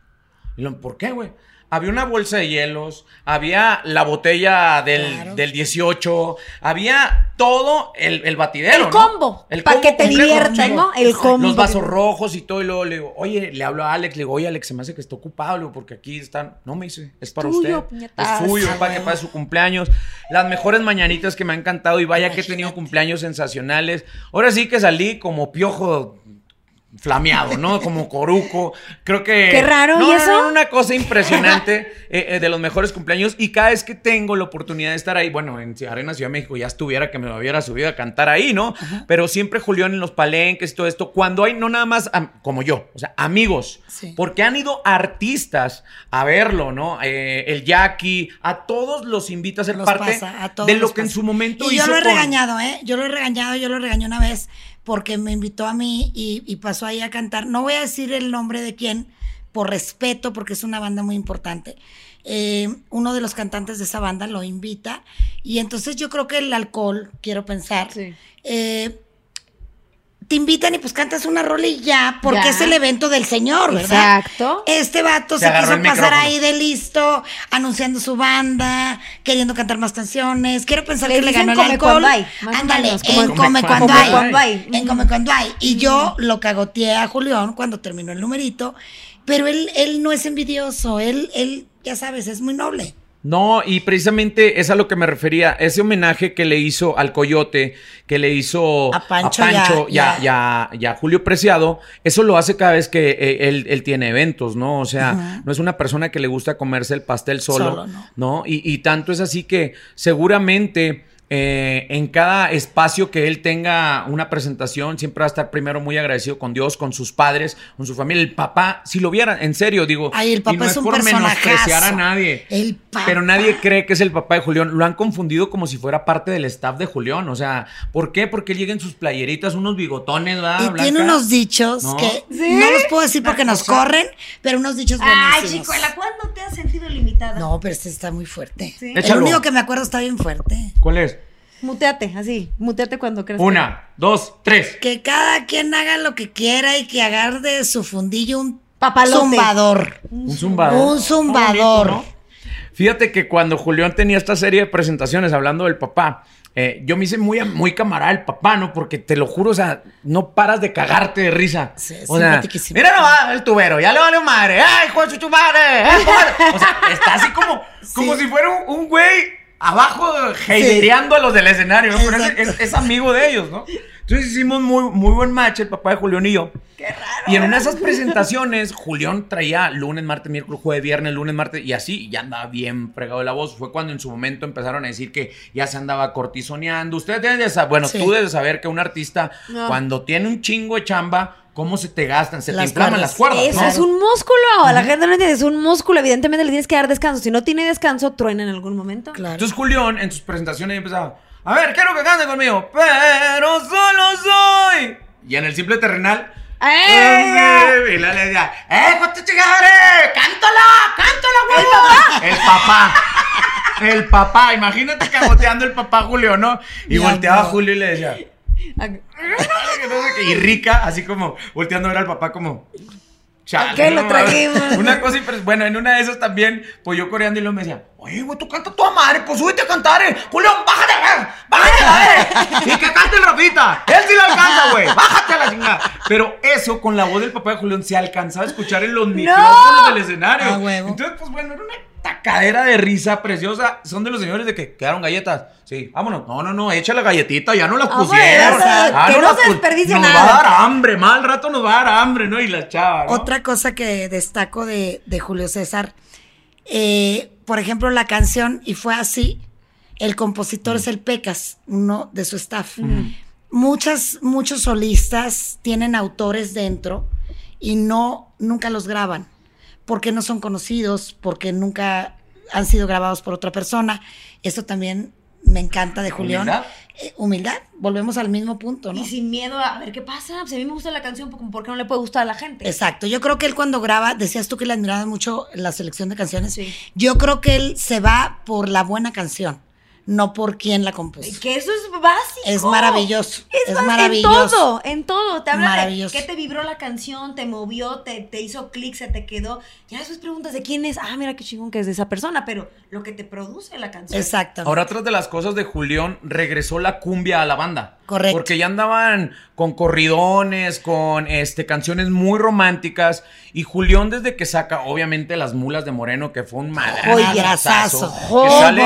Y ¿por qué, güey? Había una bolsa de hielos, había la botella del, Claro. del 18, había todo el, el batidero. El ¿no? combo, El pa' combo que te diviertas, ¿no? El combo. Los vasos rojos y todo. Y luego le digo, oye, le hablo a Alex, le digo, oye, Alex, se me hace que está ocupado, digo, porque aquí están. No me dice, es para tuyo, usted. puñetas. Es suyo, Ah, para que bueno. pase su cumpleaños. Las mejores mañanitas que me han cantado y vaya que he tenido cumpleaños sensacionales. Ahora sí que salí como piojo flameado, ¿no? Como coruco. Creo que... Qué raro, No, ¿y eso? no, una cosa impresionante eh, eh, de los mejores cumpleaños. Y cada vez que tengo la oportunidad de estar ahí, bueno, en Arena Ciudad de México ya estuviera que me lo hubiera subido a cantar ahí, ¿no? Pero siempre Julián en los palenques y todo esto, cuando hay no nada más como yo, o sea, amigos, Sí. porque han ido artistas a verlo, ¿no? Eh, el Jackie, a todos los invita a ser Los parte pasa, a de lo que en su momento Y yo lo he con- regañado, ¿eh? Yo lo he regañado, yo lo regañé una vez porque me invitó a mí y, y pasó ahí a cantar. No voy a decir el nombre de quién, por respeto, porque es una banda muy importante. Eh, uno de los cantantes de esa banda lo invita y entonces yo creo que el alcohol, quiero pensar, Sí. eh, te invitan y pues cantas una rola y ya, porque Ya. es el evento del señor, ¿verdad? Exacto. Este vato Se se, quiso pasar micrófono. ahí de listo, anunciando su banda, queriendo cantar más canciones. Quiero pensar Le que le ganó el come alcohol. Ándale, en come hay. cuando hay. En come cuando hay. Y yo lo cagoteé a Julián cuando terminó el numerito, pero él, él no es envidioso, él, él, ya sabes, es muy noble. No, y precisamente es a lo que me refería. Ese homenaje que le hizo al Coyote, que le hizo A Pancho Pancho y a- a, y a- y a Julio Preciado, eso lo hace cada vez que eh, él, él tiene eventos, ¿no? O sea, no es una persona que le gusta comerse el pastel solo, Solo, no. ¿no? Y, y tanto es así que seguramente eh, en cada espacio que él tenga una presentación, siempre va a estar primero muy agradecido con Dios, con sus padres, con su familia. El papá, si lo viera, en serio, digo, Ay, el y papá no es un por menospreciar a nadie. El papá. Pero nadie cree que es el papá de Julián. Lo han confundido como si fuera parte del staff de Julián. O sea, ¿por qué? Porque él llega en sus playeritas, unos bigotones, ¿verdad? Y Blanca? tiene unos dichos ¿No? que ¿Sí? no los puedo decir porque nos corren, pero unos dichos Ay, buenísimos. chicuela, ¿cuándo te has sentido limitada? No, pero este está muy fuerte. Sí. El único que me acuerdo está bien fuerte. ¿Cuál es? Muteate, así. Muteate cuando creas. que- Una, dos, tres. Que cada quien haga lo que quiera y que agarre de su fundillo un Papalote. zumbador. Un zumbador. Un zumbador. Bonito, ¿no? Fíjate que cuando Julián tenía esta serie de presentaciones hablando del papá, eh, yo me hice muy, muy camarada del papá, ¿no? Porque te lo juro, o sea, no paras de cagarte de risa. Sí, o sea, mira nomás el tubero, ya le vale madre. ¡Ay, de su madre! ¡Ay, comadre! O sea, está así como, como Sí. si fuera un, un güey abajo heidereando a los del escenario, ¿no? Pero es, amigo de ellos, ¿no? Entonces hicimos muy, muy buen match el papá de Julián y yo. Y en una de esas presentaciones, Julián traía lunes, martes, miércoles, jueves, viernes, lunes, martes, y así, y ya andaba bien fregado de la voz. Fue cuando en su momento empezaron a decir que ya se andaba cortisoneando. Ustedes deben de saber, bueno, Sí. tú debes saber que un artista, No. cuando tiene un chingo de chamba, ¿cómo se te gastan? Se Las te inflaman cuerdas. las cuerdas, Eso ¿no? es un músculo. A la gente no entiende. Es un músculo. Evidentemente le tienes que dar descanso. Si no tiene descanso, truena en algún momento. Claro. Entonces Julián en sus presentaciones empezaba, a ver, quiero que cante conmigo, pero solo soy. Y en el simple terrenal, ¡Eh! y la le decía, ¡eh, cuánto chingare! ¡Cántala! ¡Cántala, güey! El papá. El papá. Imagínate cagoteando el papá Julio, ¿no? Y volteaba a. Julio y le decía, Y rica, así como volteando a ver al papá como... Chale, ¿A qué lo trajimos? Una cosa impres- Bueno, en una de esas también, pues yo coreando y luego me decía, oye, güey, tú canta tu madre, pues súbete a cantar, eh. Julio, bájate, eh, bájate, eh. Y que cante el Rafita. Él sí la alcanza, güey. Bájate a la chingada. Pero eso, con la voz del papá de Julián, se alcanzaba a escuchar en los micrófonos del escenario. A huevo. Entonces, pues bueno, era una sacadera de risa preciosa. Son de los señores de que quedaron galletas. Sí, vámonos. No, no, no, echa la galletita, ya no las Vamos, pusieron. Ah, que no se desperdicie nos nada. va a dar hambre, mal rato nos va a dar hambre, ¿no? Y la chava, ¿no? Otra cosa que destaco de, de Julio César, eh, por ejemplo, la canción Y fue así, el compositor es el Pecas, uno de su staff. Muchas, muchos solistas tienen autores dentro y no, nunca los graban, porque no son conocidos, porque nunca han sido grabados por otra persona. Esto también me encanta de Julián. Humildad. Eh, humildad, volvemos al mismo punto, ¿no? Y sin miedo a ver qué pasa. Pues a mí me gusta la canción, ¿por qué no le puede gustar a la gente? Exacto, yo creo que él cuando graba, decías tú que le admirabas mucho la selección de canciones, Sí. yo creo que él se va por la buena canción, no por quién la compuso. Que eso es básico. Es maravilloso, es maravilloso. En todo, en todo. Te habla Maravilloso. de qué te vibró la canción, te movió, te, te hizo clic, se te quedó. Ya después preguntas de quién es. Ah, mira qué chingón que es de esa persona, pero lo que te produce la canción. Exacto. Ahora, otras de las cosas de Julián, regresó la cumbia a la banda. Correcto. Porque ya andaban con corridones, con este, canciones muy románticas. Y Julián, desde que saca, obviamente, Las Mulas de Moreno, que fue un madrazazo, que sale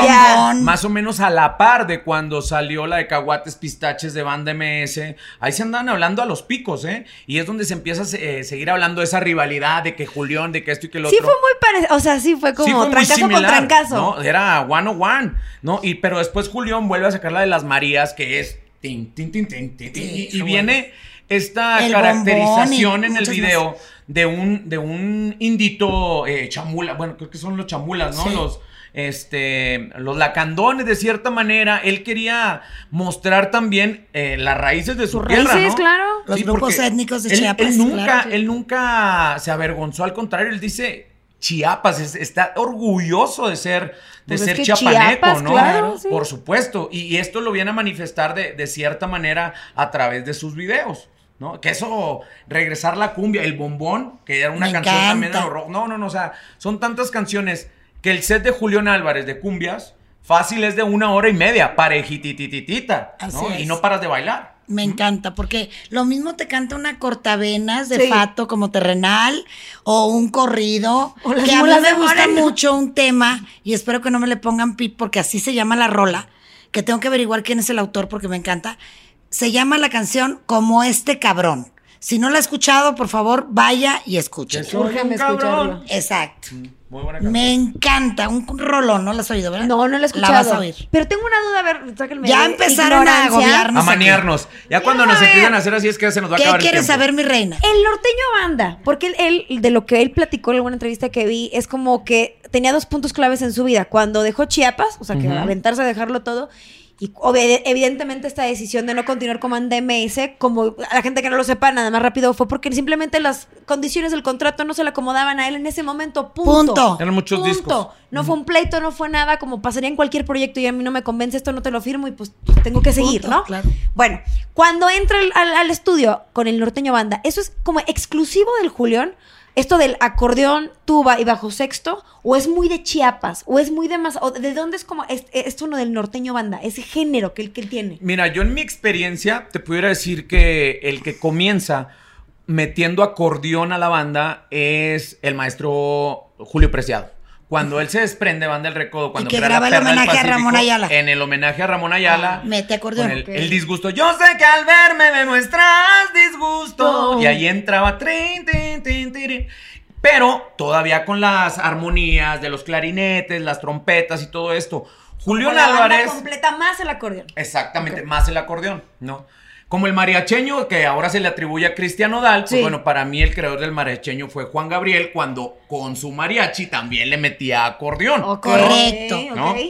más o menos a la par de cuando salió la de Caguates Pistaches de Banda MS. Ahí se andan hablando a los picos, ¿eh? Y es donde se empieza a eh, seguir hablando de esa rivalidad, de que Julián, de que esto y que lo Sí, otro. fue muy parecido. O sea, sí, fue como Sí, fue trancazo con trancazo. ¿no? Era one on one, ¿no? Y, pero después Julián vuelve a sacar la de las Marías, que es tin, tin, tin, tin, tin, Sí, y, viene esta El caracterización en el video de un, de un indito eh, chamula, bueno, creo que son los chamulas, ¿no? Sí. Los este, los lacandones, de cierta manera, él quería mostrar también eh, las raíces de su Sus tierra, raíces, ¿no? claro. Los grupos étnicos de él- Chiapas, Él nunca, claro. él nunca se avergonzó, al contrario, él dice Chiapas, es- está orgulloso de ser, de Pues es ser que chiapaneco, Chiapas, ¿no? claro, sí. Por supuesto. Y, y esto lo viene a manifestar de, de cierta manera a través de sus videos. ¿No? Que eso, regresar la cumbia, el bombón, que era una Me canción también de los rock. No, no, no, o sea, son tantas canciones que el set de Julián Álvarez de cumbias, fácil es de una hora y media, parejitititita, ¿no? Y no paras de bailar. Me encanta, porque lo mismo te canta una cortavenas de Sí. fato como terrenal o un corrido. O que a mí me gusta Moreno. mucho un tema, y espero que no me le pongan pip porque así se llama la rola, que tengo que averiguar quién es el autor porque me encanta. Se llama la canción Como este cabrón. Si no la ha escuchado, por favor, vaya y escuche. Que soy Úrgeme un cabrón. escucharlo. Exacto. Muy buena canción. Me encanta, un rolón, ¿no la has oído, verdad? No, no la he escuchado. La vas a oír. Pero tengo una duda, a ver, sáquenme Ya de empezaron a ignorancia. agobiarnos. A manearnos. Ya cuando nos saber. empiezan a hacer así es que se nos va a ¿Qué acabar el quieres tiempo. saber, mi reina? El norteño banda, porque él, él- de lo que él platicó en alguna entrevista que vi, es como que tenía dos puntos claves en su vida. Cuando dejó Chiapas, o sea, que aventarse a dejarlo todo, y evidentemente esta decisión de no continuar como en DMS, como a la gente que no lo sepa, nada más rápido, fue porque simplemente las condiciones del contrato no se le acomodaban a él en ese momento. Punto. Punto. Eran muchos discos. No fue un pleito, no fue nada, como pasaría en cualquier proyecto y a mí no me convence esto, no te lo firmo y pues tengo que seguir, Punto, ¿no? claro. Bueno, cuando entra al, al- al estudio con el norteño banda, ¿eso es como exclusivo del Julián? ¿Esto del acordeón, tuba y bajo sexto? ¿O es muy de Chiapas? ¿O es muy de más? ¿O de dónde es como es- esto uno del norteño banda? Ese género que él, que él tiene. Mira, yo en mi experiencia te pudiera decir que el que comienza metiendo acordeón a la banda es el maestro Julio Preciado. Cuando él se desprende Banda del Recodo, cuando que graba el homenaje a Ramón Ayala. En el homenaje a Ramón Ayala. Ah, mete acordeón. con el, disgusto. Yo sé que al verme me muestras disgusto. No. Y ahí entraba. trin, tin, tirin. Pero todavía con las armonías de los clarinetes, las trompetas y todo esto. Julián banda Álvarez. completa más el acordeón. Exactamente, más el acordeón, ¿no? Como el mariacheño, que ahora se le atribuye a Cristian Odal, pues Sí. bueno, para mí el creador del mariacheño fue Juan Gabriel, cuando con su mariachi también le metía acordeón. Ok, Correcto.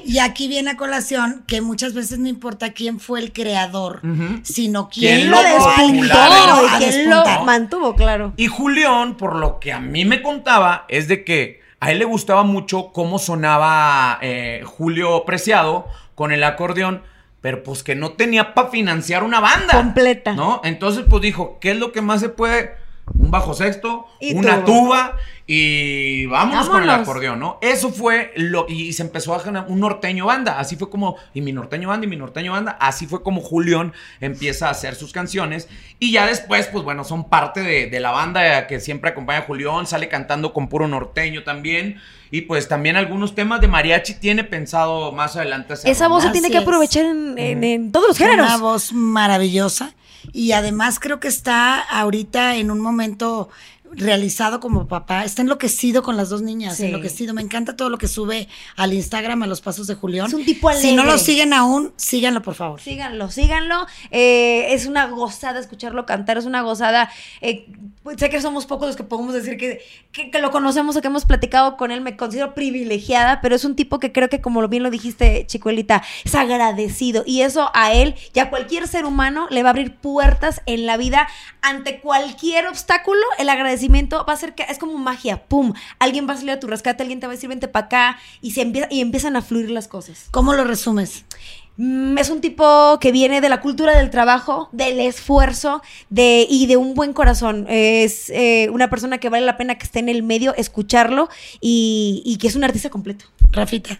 Y aquí viene a colación que muchas veces no importa quién fue el creador, sino ¿Quién quién ¿Quién lo despuntó? ¿Y quién lo mantuvo? Claro. Y Julián, por lo que a mí me contaba, es de que a él le gustaba mucho cómo sonaba eh, Julio Preciado con el acordeón, pero pues que no tenía para financiar una banda. Completa. ¿No? Entonces, pues dijo, ¿qué es lo que más se puede? Un bajo sexto, Y una tuba. tuba y vámonos, con el acordeón, ¿no? Eso fue lo y se empezó a generar un norteño banda, así fue como y mi norteño banda y mi norteño banda, así fue como Julián empieza a hacer sus canciones. Y ya después pues bueno, son parte de, de la banda que siempre acompaña a Julián, sale cantando con puro norteño también. Y pues también algunos temas de mariachi tiene pensado más adelante hacer. Esa voz se tiene que aprovechar en, en- en todos los Una géneros. voz maravillosa y además creo que está ahorita en un momento realizado como papá, está enloquecido con las dos niñas, Sí. enloquecido. Me encanta todo lo que sube al Instagram a los pasos de Julián. Es un tipo Si no alegre. lo siguen aún, síganlo por favor. Síganlo, síganlo. Eh, es una gozada escucharlo cantar, es una gozada. eh, pues, sé que somos pocos los que podemos decir que, que, que lo conocemos o que hemos platicado con él. Me considero privilegiada, pero es un tipo que creo que, como bien lo dijiste, Chicuelita, es agradecido. Y eso a él y a cualquier ser humano le va a abrir puertas en la vida ante cualquier obstáculo. El agradecimiento va a ser que es como magia. ¡Pum! Alguien va a salir a tu rescate, alguien te va a decir, vente para acá. Y, se empieza, y empiezan a fluir las cosas. ¿Cómo lo resumes? Mm, Es un tipo que viene de la cultura del trabajo, del esfuerzo de, y de un buen corazón. Es eh, una persona que vale la pena que esté en el medio, escucharlo y, y que es un artista completo. Rafita.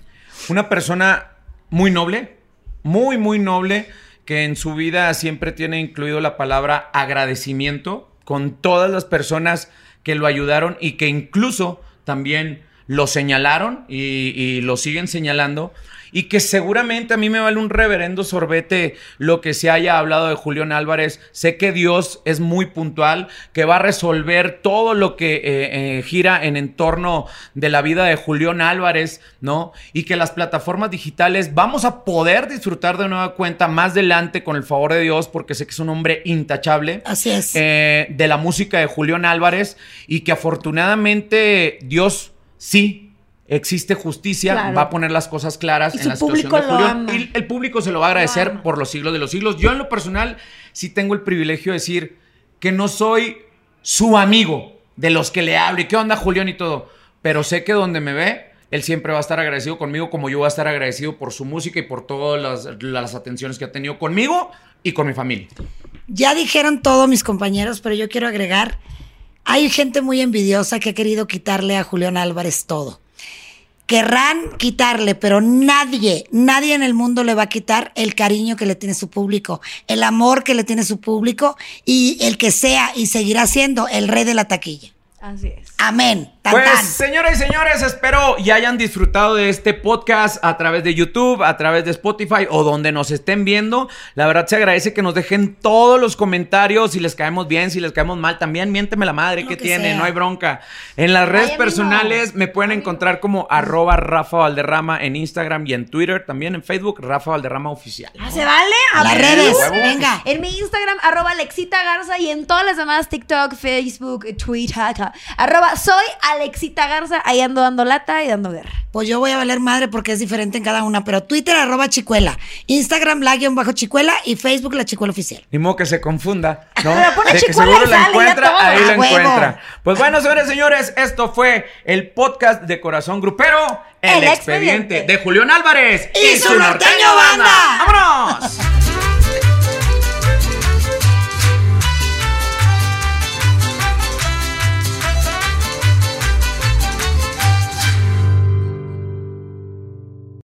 Una persona muy noble, muy, muy noble, que en su vida siempre tiene incluido la palabra agradecimiento con todas las personas que lo ayudaron y que incluso también lo señalaron y, lo siguen señalando. Y que seguramente a mí me vale un reverendo sorbete lo que se haya hablado de Julián Álvarez. Sé que Dios es muy puntual, que va a resolver todo lo que eh, eh, gira en entorno de la vida de Julián Álvarez, ¿no? Y que las plataformas digitales vamos a poder disfrutar de nueva cuenta más adelante con el favor de Dios, porque sé que es un hombre intachable Así es. eh, de la música de Julián Álvarez y que afortunadamente Dios sí existe justicia, Claro. va a poner las cosas claras Y en su la situación de lo Julián ama. y el público se lo va a agradecer por los siglos de los siglos. Yo en lo personal sí tengo el privilegio de decir que no soy su amigo de los que le hablo y qué onda Julián y todo, pero sé que donde me ve él siempre va a estar agradecido conmigo como yo voy a estar agradecido por su música y por todas las, las atenciones que ha tenido conmigo y con mi familia. Ya dijeron todo mis compañeros, pero yo quiero agregar, hay gente muy envidiosa que ha querido quitarle a Julián Álvarez todo. Querrán quitarle, pero nadie, nadie en el mundo le va a quitar el cariño que le tiene su público, el amor que le tiene su público y el que sea y seguirá siendo el rey de la taquilla. Así es. Amén. Tan, Pues, tan. señoras y señores, espero y hayan disfrutado de este podcast a través de YouTube, a través de Spotify o donde nos estén viendo. La verdad se agradece que nos dejen todos los comentarios, si les caemos bien, si les caemos mal, también miénteme la madre que, que tiene, sea. no hay bronca. En las redes personales me pueden encontrar como arroba Rafa Valderrama en Instagram y en Twitter, también en Facebook, Rafa Valderrama Oficial. Ah, ¿Se vale? A Las ver, redes, venga. En mi Instagram, arroba Alexita Garza y en todas las demás, TikTok, Facebook, Twitter, arroba soy Alexita Garza. Ahí ando dando lata y dando guerra. Pues yo voy a valer madre porque es diferente en cada una, pero Twitter arroba chicuela, Instagram la guion bajo chicuela y Facebook la chicuela oficial. Ni modo que se confunda, ¿no? Pero pone De que seguro y la encuentra, ahí ¡A la huevo! encuentra. Pues bueno, señores, señores, esto fue el podcast de Corazón Grupero, El, El expediente. Expediente. de Julián Álvarez ¡Y su norteño